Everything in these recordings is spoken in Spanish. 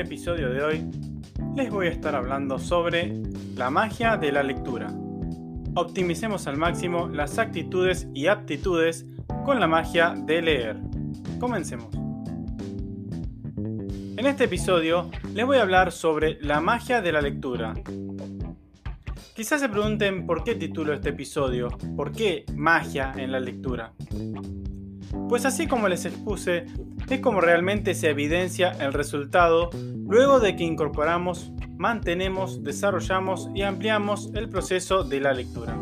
Episodio de hoy les voy a estar hablando sobre la magia de la lectura. Optimicemos al máximo las actitudes y aptitudes con la magia de leer. Comencemos. En este episodio les voy a hablar sobre la magia de la lectura. Quizás se pregunten por qué titulo este episodio, por qué magia en la lectura. Pues así como les expuse, es como realmente se evidencia el resultado luego de que incorporamos, mantenemos, desarrollamos y ampliamos el proceso de la lectura.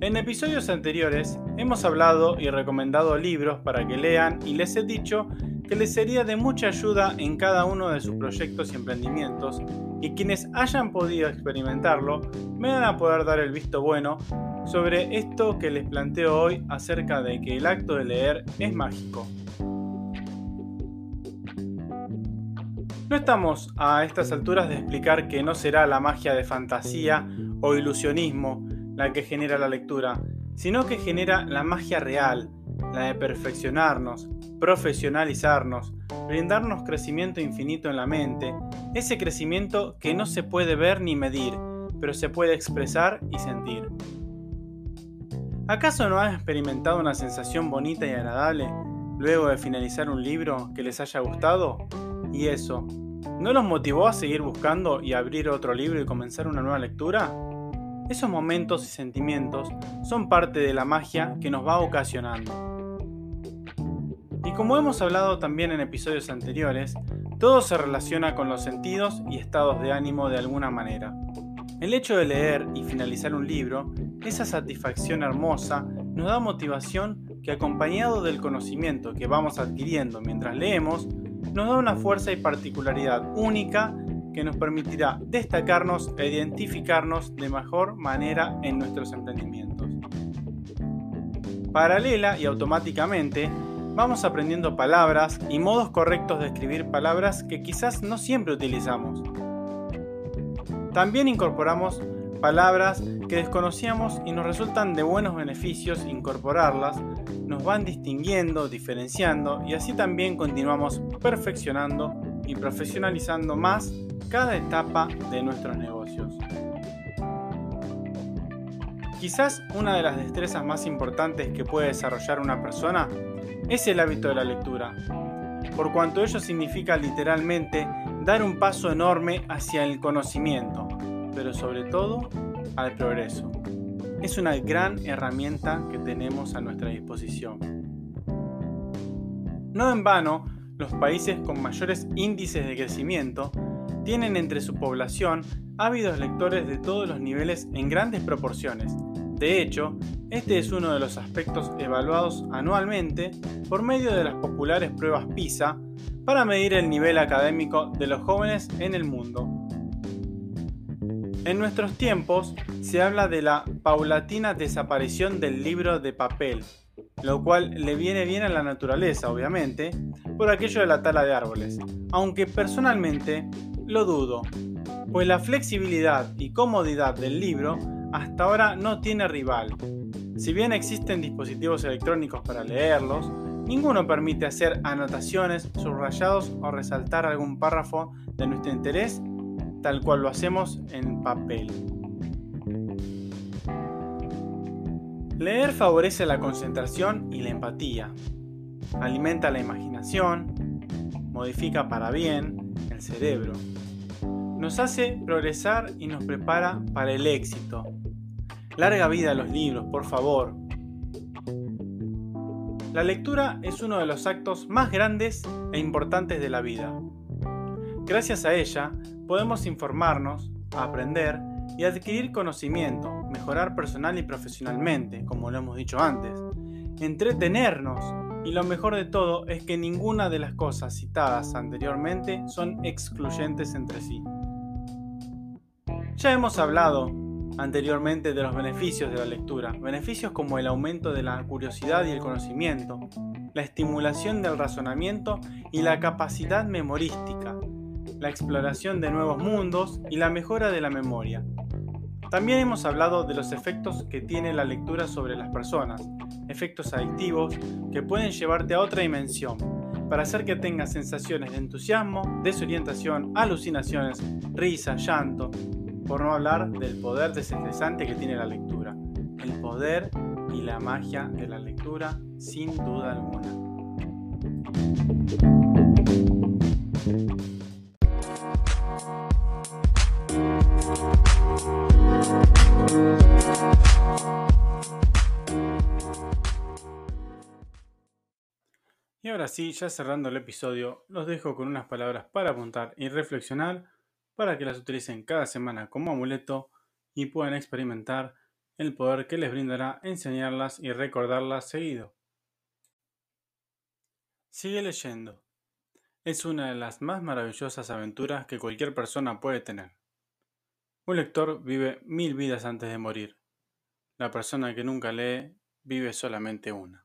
En episodios anteriores hemos hablado y recomendado libros para que lean y les he dicho que les sería de mucha ayuda en cada uno de sus proyectos y emprendimientos y quienes hayan podido experimentarlo me van a poder dar el visto bueno sobre esto que les planteo hoy acerca de que el acto de leer es mágico. No estamos a estas alturas de explicar que no será la magia de fantasía o ilusionismo la que genera la lectura, sino que genera la magia real, la de perfeccionarnos, profesionalizarnos, brindarnos crecimiento infinito en la mente, ese crecimiento que no se puede ver ni medir, pero se puede expresar y sentir. ¿Acaso no han experimentado una sensación bonita y agradable luego de finalizar un libro que les haya gustado? Y eso, ¿no los motivó a seguir buscando y abrir otro libro y comenzar una nueva lectura? Esos momentos y sentimientos son parte de la magia que nos va ocasionando. Y como hemos hablado también en episodios anteriores, todo se relaciona con los sentidos y estados de ánimo de alguna manera. El hecho de leer y finalizar un libro, esa satisfacción hermosa, nos da motivación que acompañado del conocimiento que vamos adquiriendo mientras leemos, nos da una fuerza y particularidad única que nos permitirá destacarnos e identificarnos de mejor manera en nuestros emprendimientos. Paralela y automáticamente, vamos aprendiendo palabras y modos correctos de escribir palabras que quizás no siempre utilizamos. También incorporamos palabras que desconocíamos y nos resultan de buenos beneficios incorporarlas, nos van distinguiendo, diferenciando y así también continuamos perfeccionando y profesionalizando más cada etapa de nuestros negocios. Quizás una de las destrezas más importantes que puede desarrollar una persona es el hábito de la lectura, por cuanto ello significa literalmente dar un paso enorme hacia el conocimiento, pero sobre todo al progreso. Es una gran herramienta que tenemos a nuestra disposición. No en vano, los países con mayores índices de crecimiento tienen entre su población ávidos lectores de todos los niveles en grandes proporciones. De hecho, este es uno de los aspectos evaluados anualmente por medio de las populares pruebas PISA para medir el nivel académico de los jóvenes en el mundo. En nuestros tiempos se habla de la paulatina desaparición del libro de papel, lo cual le viene bien a la naturaleza, obviamente, por aquello de la tala de árboles, aunque personalmente lo dudo, pues la flexibilidad y comodidad del libro hasta ahora no tiene rival. Si bien existen dispositivos electrónicos para leerlos, Ninguno permite hacer anotaciones, subrayados o resaltar algún párrafo de nuestro interés tal cual lo hacemos en papel. Leer favorece la concentración y la empatía, alimenta la imaginación, modifica para bien el cerebro, nos hace progresar y nos prepara para el éxito. Larga vida a los libros, por favor. La lectura es uno de los actos más grandes e importantes de la vida. Gracias a ella podemos informarnos, aprender y adquirir conocimiento, mejorar personal y profesionalmente, como lo hemos dicho antes, entretenernos y lo mejor de todo es que ninguna de las cosas citadas anteriormente son excluyentes entre sí. Ya hemos hablado anteriormente de los beneficios de la lectura, beneficios como el aumento de la curiosidad y el conocimiento, la estimulación del razonamiento y la capacidad memorística, la exploración de nuevos mundos y la mejora de la memoria. También hemos hablado de los efectos que tiene la lectura sobre las personas, efectos adictivos que pueden llevarte a otra dimensión, para hacer que tengas sensaciones de entusiasmo, desorientación, alucinaciones, risa, llanto, por no hablar del poder desestresante que tiene la lectura. El poder y la magia de la lectura sin duda alguna. Ahora sí, ya cerrando el episodio, los dejo con unas palabras para apuntar y reflexionar para que las utilicen cada semana como amuleto y puedan experimentar el poder que les brindará enseñarlas y recordarlas seguido. Sigue leyendo. Es una de las más maravillosas aventuras que cualquier persona puede tener. Un lector vive mil vidas antes de morir. La persona que nunca lee vive solamente una.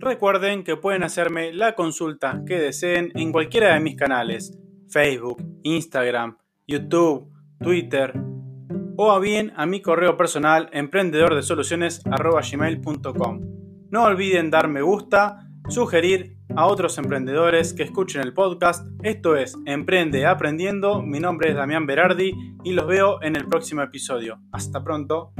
Recuerden que pueden hacerme la consulta que deseen en cualquiera de mis canales, Facebook, Instagram, YouTube, Twitter o a bien a mi correo personal emprendedordesoluciones.com. No olviden dar me gusta, sugerir a otros emprendedores que escuchen el podcast. Esto es Emprende Aprendiendo. Mi nombre es Damián Berardi y los veo en el próximo episodio. Hasta pronto.